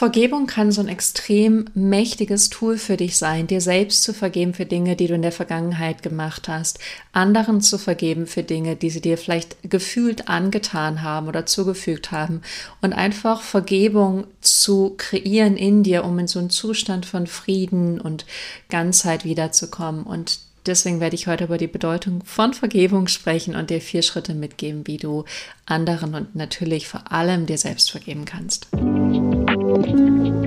Vergebung kann so ein extrem mächtiges Tool für dich sein, dir selbst zu vergeben für Dinge, die du in der Vergangenheit gemacht hast, anderen zu vergeben für Dinge, die sie dir vielleicht gefühlt angetan haben oder zugefügt haben und einfach Vergebung zu kreieren in dir, um in so einen Zustand von Frieden und Ganzheit wiederzukommen. Und deswegen werde ich heute über die Bedeutung von Vergebung sprechen und dir vier Schritte mitgeben, wie du anderen und natürlich vor allem dir selbst vergeben kannst. Welcome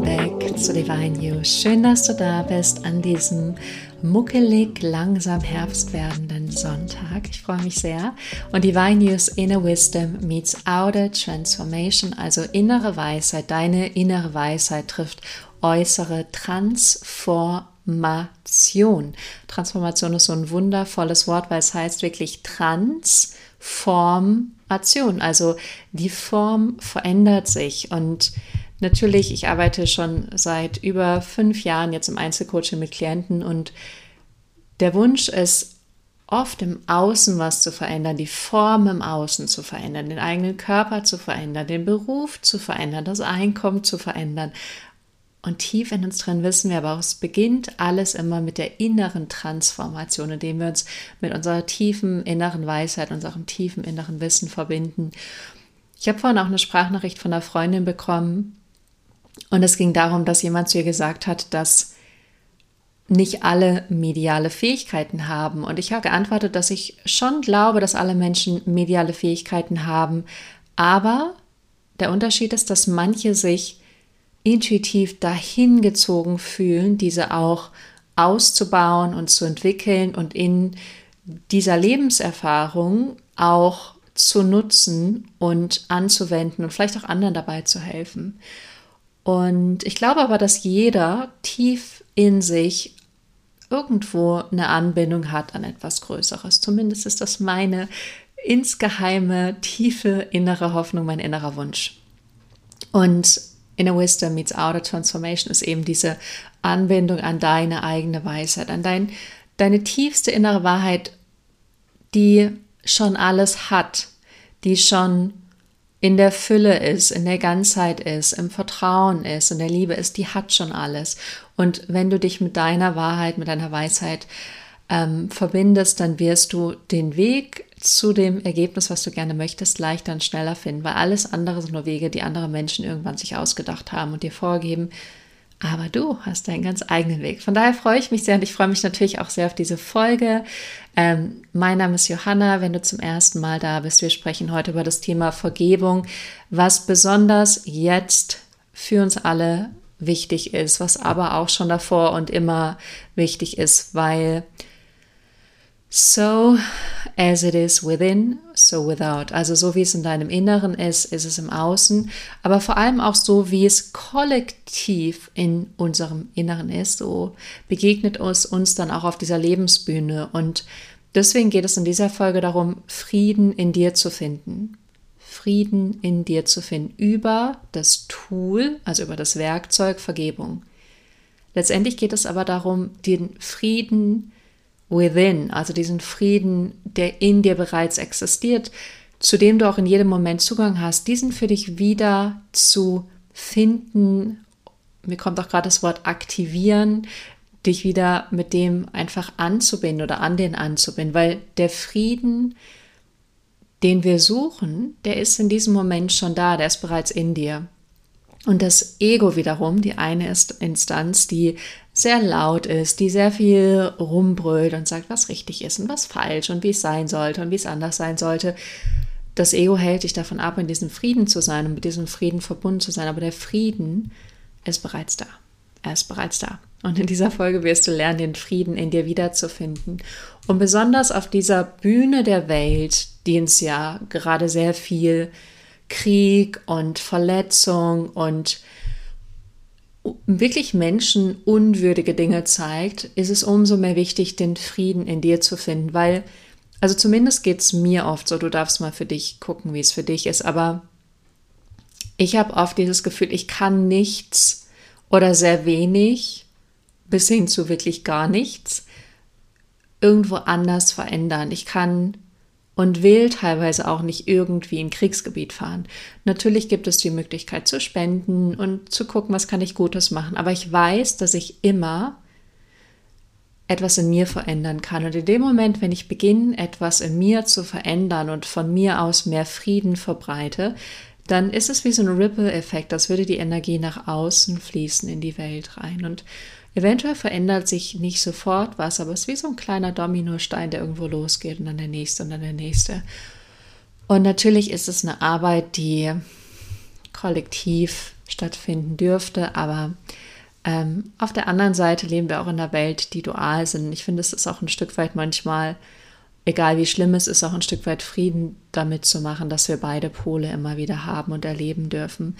back zu Divine You. Schön, dass du da bist an diesem muckelig langsam Herbst werdenden Sonntag. Ich freue mich sehr. Und Divine News Inner Wisdom meets Outer Transformation, also innere Weisheit. Deine innere Weisheit trifft äußere Transformation. Transformation ist so ein wundervolles Wort, weil es heißt wirklich Transformation. Also die Form verändert sich und natürlich, ich arbeite schon seit über fünf Jahren jetzt im Einzelcoaching mit Klienten und der Wunsch ist, oft im Außen was zu verändern, die Form im Außen zu verändern, den eigenen Körper zu verändern, den Beruf zu verändern, das Einkommen zu verändern. Und tief in uns drin wissen wir aber es beginnt alles immer mit der inneren Transformation, indem wir uns mit unserer tiefen inneren Weisheit, unserem tiefen inneren Wissen verbinden. Ich habe vorhin auch eine Sprachnachricht von einer Freundin bekommen und es ging darum, dass jemand zu ihr gesagt hat, dass nicht alle mediale Fähigkeiten haben. Und ich habe geantwortet, dass ich schon glaube, dass alle Menschen mediale Fähigkeiten haben. Aber der Unterschied ist, dass manche sich intuitiv dahin gezogen fühlen, diese auch auszubauen und zu entwickeln und in dieser Lebenserfahrung auch zu nutzen und anzuwenden und vielleicht auch anderen dabei zu helfen. Und ich glaube aber, dass jeder tief in sich irgendwo eine Anbindung hat an etwas Größeres. Zumindest ist das meine insgeheime, tiefe innere Hoffnung, mein innerer Wunsch. Und Inner Wisdom meets Outer Transformation ist eben diese Anbindung an deine eigene Weisheit, an dein, deine tiefste innere Wahrheit, die schon alles hat, die schon in der Fülle ist, in der Ganzheit ist, im Vertrauen ist, in der Liebe ist, die hat schon alles. Und wenn du dich mit deiner Wahrheit, mit deiner Weisheit ähm, verbindest, dann wirst du den Weg zu dem Ergebnis, was du gerne möchtest, leichter und schneller finden, weil alles andere sind nur Wege, die andere Menschen irgendwann sich ausgedacht haben und dir vorgeben. Aber du hast deinen ganz eigenen Weg. Von daher freue ich mich sehr und ich freue mich natürlich auch sehr auf diese Folge. Ähm, mein Name ist Johanna. Wenn du zum ersten Mal da bist, wir sprechen heute über das Thema Vergebung, was besonders jetzt für uns alle wichtig ist, was aber auch schon davor und immer wichtig ist, weil So as it is within, so without. Also so wie es in deinem Inneren ist, ist es im Außen, aber vor allem auch so, wie es kollektiv in unserem Inneren ist. So begegnet es uns dann auch auf dieser Lebensbühne. Und deswegen geht es in dieser Folge darum, Frieden in dir zu finden. Frieden in dir zu finden über das Tool, also über das Werkzeug Vergebung. Letztendlich geht es aber darum, den Frieden within, also diesen Frieden, der in dir bereits existiert, zu dem du auch in jedem Moment Zugang hast, diesen für dich wieder zu finden. Mir kommt auch gerade das Wort aktivieren, dich wieder mit dem einfach anzubinden oder an den anzubinden, weil der Frieden, den wir suchen, der ist in diesem Moment schon da, der ist bereits in dir. Und das Ego wiederum, die eine Instanz, die sehr laut ist, die sehr viel rumbrüllt und sagt, was richtig ist und was falsch und wie es sein sollte und wie es anders sein sollte. Das Ego hält dich davon ab, in diesem Frieden zu sein und mit diesem Frieden verbunden zu sein. Aber der Frieden ist bereits da. Er ist bereits da. Und in dieser Folge wirst du lernen, den Frieden in dir wiederzufinden. Und besonders auf dieser Bühne der Welt, die uns ja gerade sehr viel Krieg und Verletzung und wirklich menschenunwürdige Dinge zeigt, ist es umso mehr wichtig, den Frieden in dir zu finden, weil, also zumindest geht es mir oft so, du darfst mal für dich gucken, wie es für dich ist, aber ich habe oft dieses Gefühl, ich kann nichts oder sehr wenig bis hin zu wirklich gar nichts irgendwo anders verändern. Ich kann und will teilweise auch nicht irgendwie in Kriegsgebiet fahren. Natürlich gibt es die Möglichkeit zu spenden und zu gucken, was kann ich Gutes machen. Aber ich weiß, dass ich immer etwas in mir verändern kann. Und in dem Moment, wenn ich beginne, etwas in mir zu verändern und von mir aus mehr Frieden verbreite, dann ist es wie so ein Ripple-Effekt, als würde die Energie nach außen fließen in die Welt rein. Und Eventuell verändert sich nicht sofort was, aber es ist wie so ein kleiner Dominostein, der irgendwo losgeht und dann der nächste und dann der nächste. Und natürlich ist es eine Arbeit, die kollektiv stattfinden dürfte, aber ähm, auf der anderen Seite leben wir auch in einer Welt, die dual sind. Ich finde, es ist auch ein Stück weit manchmal, egal wie schlimm es ist, auch ein Stück weit Frieden damit zu machen, dass wir beide Pole immer wieder haben und erleben dürfen.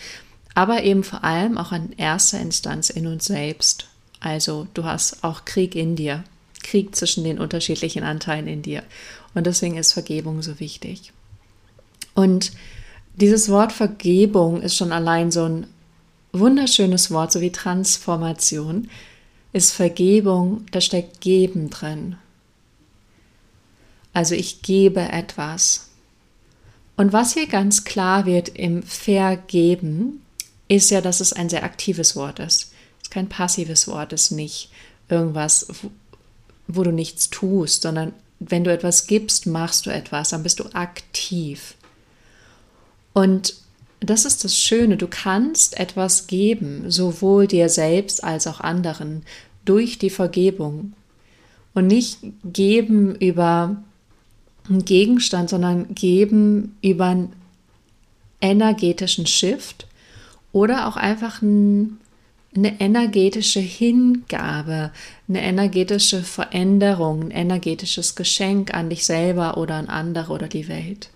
Aber eben vor allem auch in erster Instanz in uns selbst. Also du hast auch Krieg in dir, Krieg zwischen den unterschiedlichen Anteilen in dir. Und deswegen ist Vergebung so wichtig. Und dieses Wort Vergebung ist schon allein so ein wunderschönes Wort, so wie Transformation, ist Vergebung, da steckt Geben drin. Also ich gebe etwas. Und was hier ganz klar wird im Vergeben, ist ja, dass es ein sehr aktives Wort ist ist kein passives Wort, ist nicht irgendwas, wo, du nichts tust, sondern wenn du etwas gibst, machst du etwas, dann bist du aktiv. Und das ist das Schöne, du kannst etwas geben, sowohl dir selbst als auch anderen, durch die Vergebung. Und nicht geben über einen Gegenstand, sondern geben über einen energetischen Shift oder auch einfach ein eine energetische Hingabe, eine energetische Veränderung, ein energetisches Geschenk an dich selber oder an andere oder die Welt.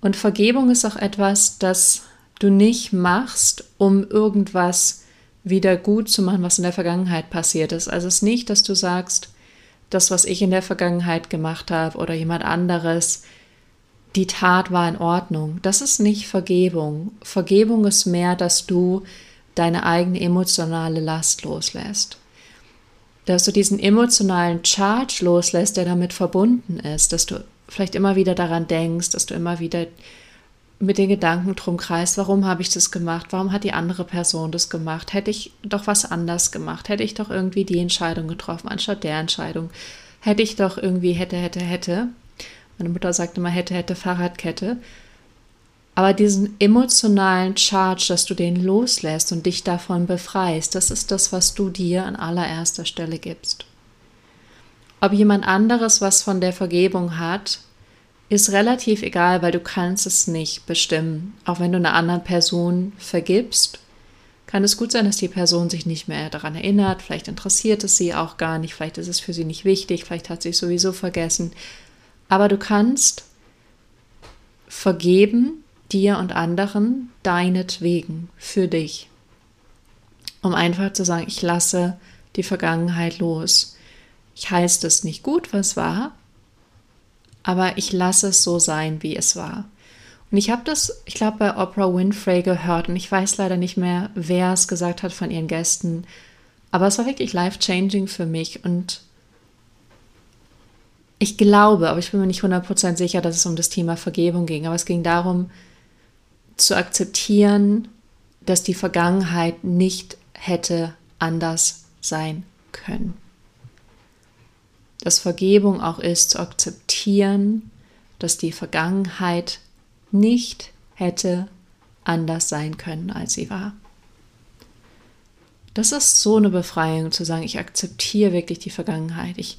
Und Vergebung ist auch etwas, das du nicht machst, um irgendwas wieder gut zu machen, was in der Vergangenheit passiert ist. Also es ist nicht, dass du sagst, das, was ich in der Vergangenheit gemacht habe oder jemand anderes, die Tat war in Ordnung. Das ist nicht Vergebung. Vergebung ist mehr, dass du deine eigene emotionale Last loslässt. Dass du diesen emotionalen Charge loslässt, der damit verbunden ist, dass du vielleicht immer wieder daran denkst, dass du immer wieder mit den Gedanken drum kreist, warum habe ich das gemacht, warum hat die andere Person das gemacht, hätte ich doch was anders gemacht, hätte ich doch irgendwie die Entscheidung getroffen, anstatt der Entscheidung, hätte ich doch irgendwie hätte, hätte, hätte. Meine Mutter sagte immer hätte, hätte, Fahrradkette. Aber diesen emotionalen Charge, dass du den loslässt und dich davon befreist, das ist das, was du dir an allererster Stelle gibst. Ob jemand anderes was von der Vergebung hat, ist relativ egal, weil du kannst es nicht bestimmen. Auch wenn du einer anderen Person vergibst, kann es gut sein, dass die Person sich nicht mehr daran erinnert, vielleicht interessiert es sie auch gar nicht, vielleicht ist es für sie nicht wichtig, vielleicht hat sie es sowieso vergessen. Aber du kannst vergeben dir und anderen deinetwegen, für dich. Um einfach zu sagen, ich lasse die Vergangenheit los. Ich heiße es nicht gut, was war, aber ich lasse es so sein, wie es war. Und ich habe das, ich glaube, bei Oprah Winfrey gehört und ich weiß leider nicht mehr, wer es gesagt hat von ihren Gästen, aber es war wirklich life-changing für mich und ich glaube, aber ich bin mir nicht 100% sicher, dass es um das Thema Vergebung ging, aber es ging darum, zu akzeptieren, dass die Vergangenheit nicht hätte anders sein können. Dass Vergebung auch ist, zu akzeptieren, dass die Vergangenheit nicht hätte anders sein können, als sie war. Das ist so eine Befreiung zu sagen, ich akzeptiere wirklich die Vergangenheit. Ich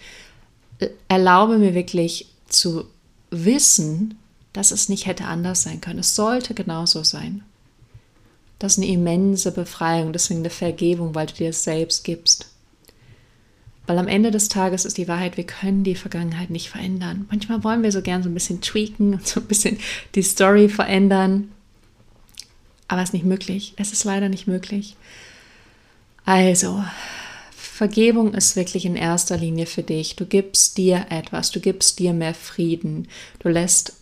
erlaube mir wirklich zu wissen, dass es nicht hätte anders sein können. Es sollte genauso sein. Das ist eine immense Befreiung, deswegen eine Vergebung, weil du dir es selbst gibst. Weil am Ende des Tages ist die Wahrheit, wir können die Vergangenheit nicht verändern. Manchmal wollen wir so gern so ein bisschen tweaken und so ein bisschen die Story verändern. Aber es ist nicht möglich. Es ist leider nicht möglich. Also, Vergebung ist wirklich in erster Linie für dich. Du gibst dir etwas, du gibst dir mehr Frieden. Du lässt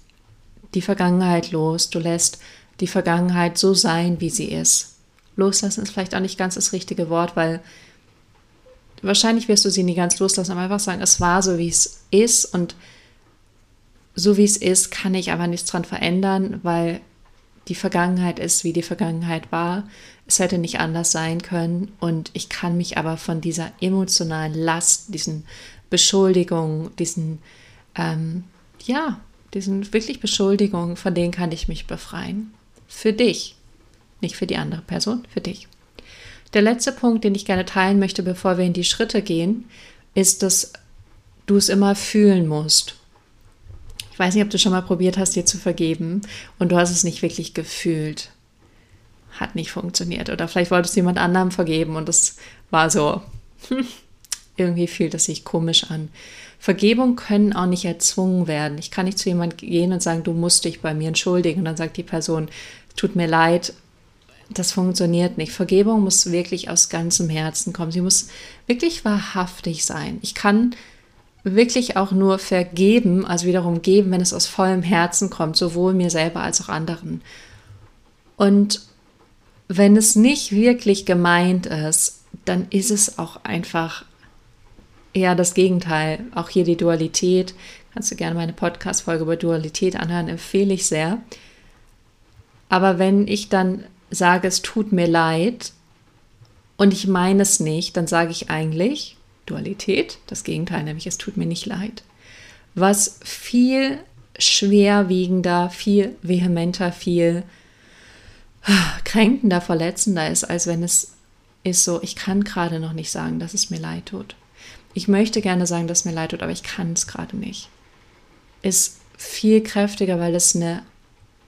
die Vergangenheit los. Du lässt die Vergangenheit so sein, wie sie ist. Loslassen ist vielleicht auch nicht ganz das richtige Wort, weil wahrscheinlich wirst du sie nie ganz loslassen, aber einfach sagen, es war so, wie es ist und so wie es ist, kann ich aber nichts dran verändern, weil die Vergangenheit ist, wie die Vergangenheit war. Es hätte nicht anders sein können und ich kann mich aber von dieser emotionalen Last, diesen Beschuldigungen, diesen, ähm, ja, diesen wirklich Beschuldigungen, von denen kann ich mich befreien. Für dich, nicht für die andere Person, für dich. Der letzte Punkt, den ich gerne teilen möchte, bevor wir in die Schritte gehen, ist, dass du es immer fühlen musst. Ich weiß nicht, ob du schon mal probiert hast, dir zu vergeben und du hast es nicht wirklich gefühlt. Hat nicht funktioniert. Oder vielleicht wolltest du jemand anderem vergeben und es war so, irgendwie fühlt es sich komisch an. Vergebung können auch nicht erzwungen werden. Ich kann nicht zu jemandem gehen und sagen, du musst dich bei mir entschuldigen. Und dann sagt die Person, tut mir leid, das funktioniert nicht. Vergebung muss wirklich aus ganzem Herzen kommen. Sie muss wirklich wahrhaftig sein. Ich kann wirklich auch nur vergeben, also wiederum geben, wenn es aus vollem Herzen kommt, sowohl mir selber als auch anderen. Und wenn es nicht wirklich gemeint ist, dann ist es auch einfach eher das Gegenteil. Auch hier die Dualität. Kannst du gerne meine Podcast-Folge über Dualität anhören, empfehle ich sehr. Aber wenn ich dann sage, es tut mir leid und ich meine es nicht, dann sage ich eigentlich Dualität, das Gegenteil, nämlich es tut mir nicht leid. Was viel schwerwiegender, viel vehementer, viel kränkender, verletzender ist, als wenn es ist so, ich kann gerade noch nicht sagen, dass es mir leid tut. Ich möchte gerne sagen, dass mir leid tut, aber ich kann es gerade nicht. Ist viel kräftiger, weil es eine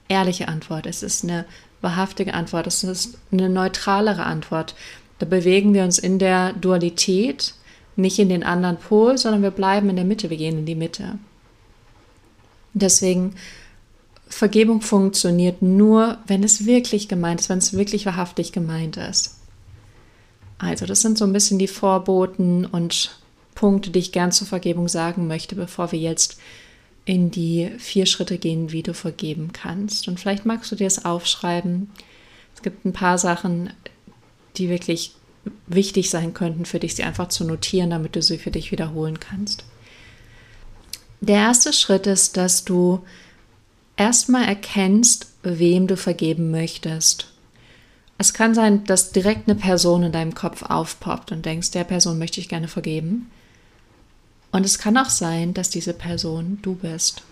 ehrliche Antwort ist. Es ist eine wahrhaftige Antwort. Es ist eine neutralere Antwort. Da bewegen wir uns in der Dualität, nicht in den anderen Pol, sondern wir bleiben in der Mitte. Wir gehen in die Mitte. Deswegen Vergebung funktioniert nur, wenn es wirklich gemeint ist, wenn es wirklich wahrhaftig gemeint ist. Also, das sind so ein bisschen die Vorboten und Punkte, die ich gern zur Vergebung sagen möchte, bevor wir jetzt in die vier Schritte gehen, wie du vergeben kannst. Und vielleicht magst du dir das aufschreiben. Es gibt ein paar Sachen, die wirklich wichtig sein könnten für dich, sie einfach zu notieren, damit du sie für dich wiederholen kannst. Der erste Schritt ist, dass du erstmal erkennst, wem du vergeben möchtest. Es kann sein, dass direkt eine Person in deinem Kopf aufpoppt und denkst, der Person möchte ich gerne vergeben. Und es kann auch sein, dass diese Person du bist.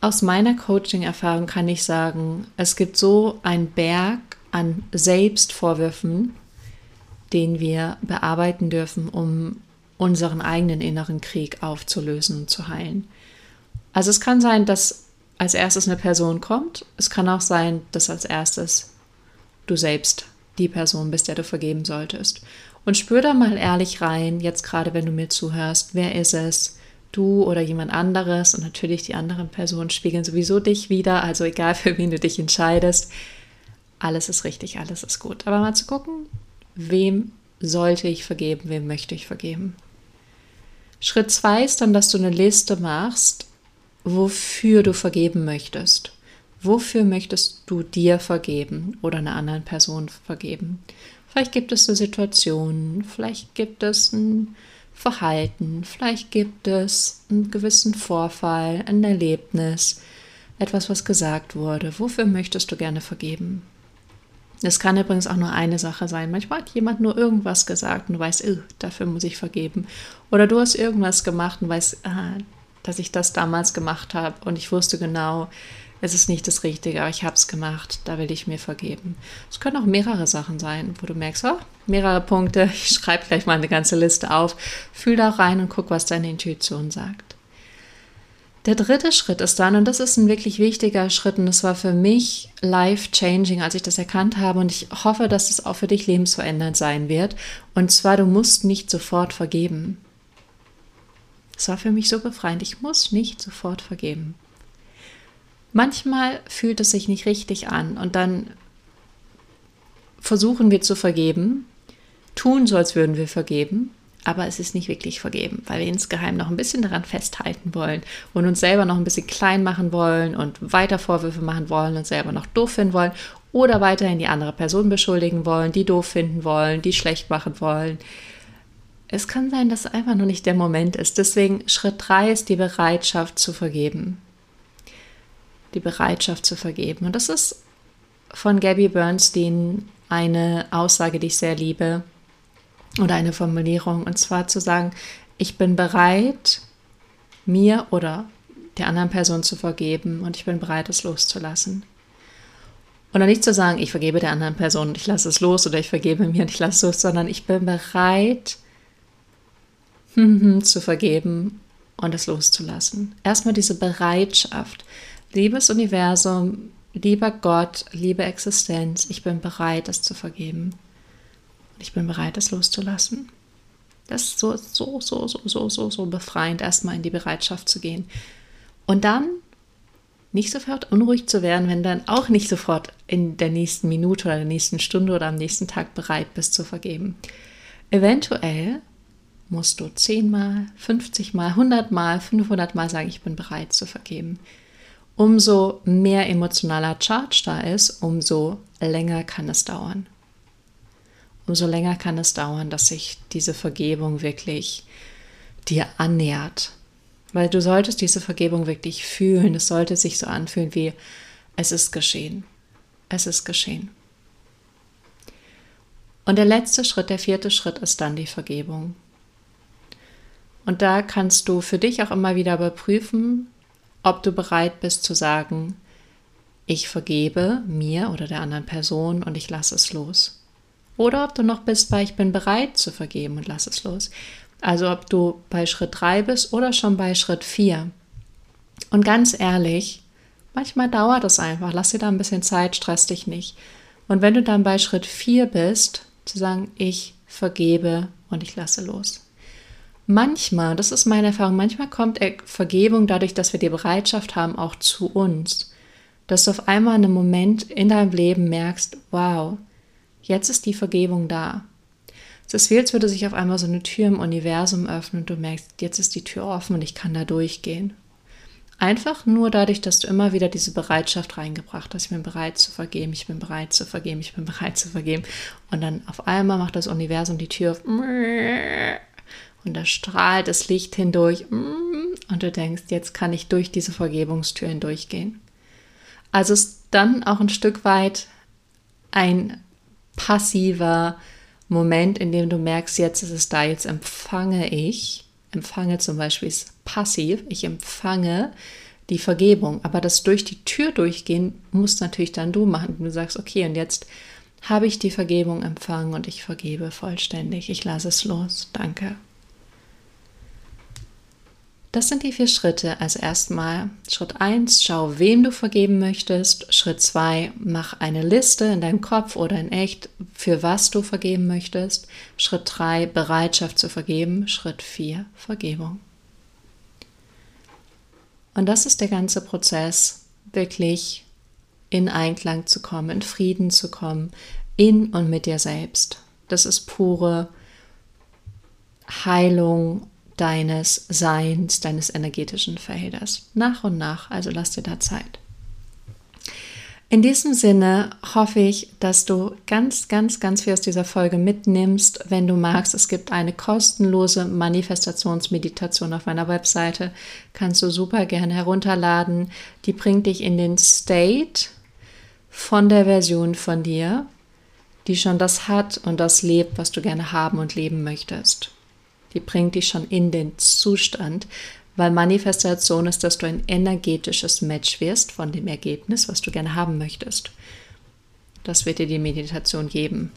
Aus meiner Coaching-Erfahrung kann ich sagen, es gibt so einen Berg an Selbstvorwürfen, den wir bearbeiten dürfen, um unseren eigenen inneren Krieg aufzulösen und zu heilen. Also es kann sein, dass als erstes eine Person kommt. Es kann auch sein, dass als erstes du selbst die Person bist, der du vergeben solltest. Und spür da mal ehrlich rein, jetzt gerade wenn du mir zuhörst, wer ist es? Du oder jemand anderes und natürlich die anderen Personen spiegeln sowieso dich wieder, also egal für wen du dich entscheidest, alles ist richtig, alles ist gut. Aber mal zu gucken, wem sollte ich vergeben, wem möchte ich vergeben. Schritt zwei ist dann, dass du eine Liste machst, wofür du vergeben möchtest. Wofür möchtest du dir vergeben oder einer anderen Person vergeben? Vielleicht gibt es eine Situation, vielleicht gibt es ein Verhalten, vielleicht gibt es einen gewissen Vorfall, ein Erlebnis, etwas, was gesagt wurde. Wofür möchtest du gerne vergeben? Es kann übrigens auch nur eine Sache sein. Manchmal hat jemand nur irgendwas gesagt und du weißt, dafür muss ich vergeben. Oder du hast irgendwas gemacht und weißt, ah, dass ich das damals gemacht habe und ich wusste genau, es ist nicht das Richtige, aber ich habe es gemacht, da will ich mir vergeben. Es können auch mehrere Sachen sein, wo du merkst, oh, mehrere Punkte, ich schreibe gleich mal eine ganze Liste auf, fühl da rein und guck, was deine Intuition sagt. Der dritte Schritt ist dann, und das ist ein wirklich wichtiger Schritt, und das war für mich life-changing, als ich das erkannt habe, und ich hoffe, dass es auch für dich lebensverändernd sein wird. Und zwar, du musst nicht sofort vergeben. Es war für mich so befreiend, ich muss nicht sofort vergeben. Manchmal fühlt es sich nicht richtig an und dann versuchen wir zu vergeben, tun so, als würden wir vergeben, aber es ist nicht wirklich vergeben, weil wir insgeheim noch ein bisschen daran festhalten wollen und uns selber noch ein bisschen klein machen wollen und weiter Vorwürfe machen wollen und selber noch doof finden wollen oder weiterhin die andere Person beschuldigen wollen, die doof finden wollen, die schlecht machen wollen. es kann sein, dass einfach noch nicht der Moment ist. Deswegen Schritt 3 ist die Bereitschaft zu vergeben. Die Bereitschaft zu vergeben. Und das ist von Gabby Bernstein eine Aussage, die ich sehr liebe oder eine Formulierung. Und zwar zu sagen, ich bin bereit, mir oder der anderen Person zu vergeben und ich bin bereit, es loszulassen. Und dann nicht zu sagen, ich vergebe der anderen Person und ich lasse es los oder ich vergebe mir und ich lasse es los, sondern ich bin bereit, zu vergeben und es loszulassen. Erstmal diese Bereitschaft. Liebes Universum, lieber Gott, liebe Existenz, ich bin bereit, es zu vergeben. Ich bin bereit, es loszulassen. Das ist so, so, so, so, so, so, so befreiend, erstmal in die Bereitschaft zu gehen. Und dann nicht sofort unruhig zu werden, wenn dann auch nicht sofort in der nächsten Minute oder der nächsten Stunde oder am nächsten Tag bereit bist zu vergeben. Eventuell musst du zehnmal, 50 Mal, 100 Mal, 500 Mal sagen, ich bin bereit zu vergeben. Umso mehr emotionaler Charge da ist, umso länger kann es dauern. Umso länger kann es dauern, dass sich diese Vergebung wirklich dir annähert. Weil du solltest diese Vergebung wirklich fühlen. Es sollte sich so anfühlen wie, es ist geschehen. Es ist geschehen. Und der letzte Schritt, der vierte Schritt ist dann die Vergebung. Und da kannst du für dich auch immer wieder überprüfen, ob du bereit bist zu sagen, ich vergebe mir oder der anderen Person und ich lasse es los. Oder ob du noch bist bei ich bin bereit zu vergeben und lasse es los. Also ob du bei Schritt 3 bist oder schon bei Schritt 4. Und ganz ehrlich, manchmal dauert es einfach. Lass dir da ein bisschen Zeit, stress dich nicht. Und wenn du dann bei Schritt 4 bist, zu sagen, ich vergebe und ich lasse los. Manchmal, das ist meine Erfahrung, manchmal kommt Vergebung dadurch, dass wir die Bereitschaft haben, auch zu uns. Dass du auf einmal in einem Moment in deinem Leben merkst, wow, jetzt ist die Vergebung da. Es ist wie, als würde sich auf einmal so eine Tür im Universum öffnen und du merkst, jetzt ist die Tür offen und ich kann da durchgehen. Einfach nur dadurch, dass du immer wieder diese Bereitschaft reingebracht hast. Ich bin bereit zu vergeben, ich bin bereit zu vergeben, ich bin bereit zu vergeben. Und dann auf einmal macht das Universum die Tür auf und da strahlt das Licht hindurch mm, und du denkst, jetzt kann ich durch diese Vergebungstür hindurchgehen. Also ist dann auch ein Stück weit ein passiver Moment, in dem du merkst, jetzt ist es da, jetzt empfange ich, empfange zum Beispiel ist passiv, ich empfange die Vergebung. Aber das durch die Tür durchgehen musst natürlich dann du machen. Du sagst, okay, und jetzt habe ich die Vergebung empfangen und ich vergebe vollständig. Ich lasse es los. Danke. Das sind die vier Schritte. Also erstmal Schritt 1, schau, wem du vergeben möchtest. Schritt 2, mach eine Liste in deinem Kopf oder in echt, für was du vergeben möchtest. Schritt 3, Bereitschaft zu vergeben. Schritt 4, Vergebung. Und das ist der ganze Prozess, wirklich in Einklang zu kommen, in Frieden zu kommen, in und mit dir selbst. Das ist pure Heilung deines Seins, deines energetischen Felders. Nach und nach, also lass dir da Zeit. In diesem Sinne hoffe ich, dass du ganz, ganz, ganz viel aus dieser Folge mitnimmst. Wenn du magst, es gibt eine kostenlose Manifestationsmeditation auf meiner Webseite. Kannst du super gerne herunterladen. Die bringt dich in den State von der Version von dir, die schon das hat und das lebt, was du gerne haben und leben möchtest die bringt dich schon in den Zustand, weil Manifestation ist, dass du ein energetisches Match wirst von dem Ergebnis, was du gerne haben möchtest. Das wird dir die Meditation geben.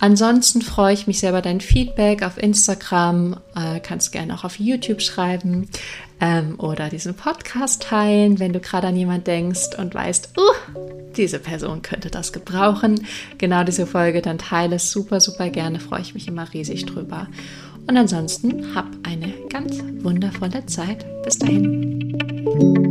Ansonsten freue ich mich sehr über dein Feedback auf Instagram. Äh, kannst gerne auch auf YouTube schreiben ähm, oder diesen Podcast teilen, wenn du gerade an jemand denkst und weißt, uh, diese Person könnte das gebrauchen. Genau diese Folge, dann teile es super, super gerne. Freue ich mich immer riesig drüber. Und ansonsten hab eine ganz wundervolle Zeit. Bis dahin.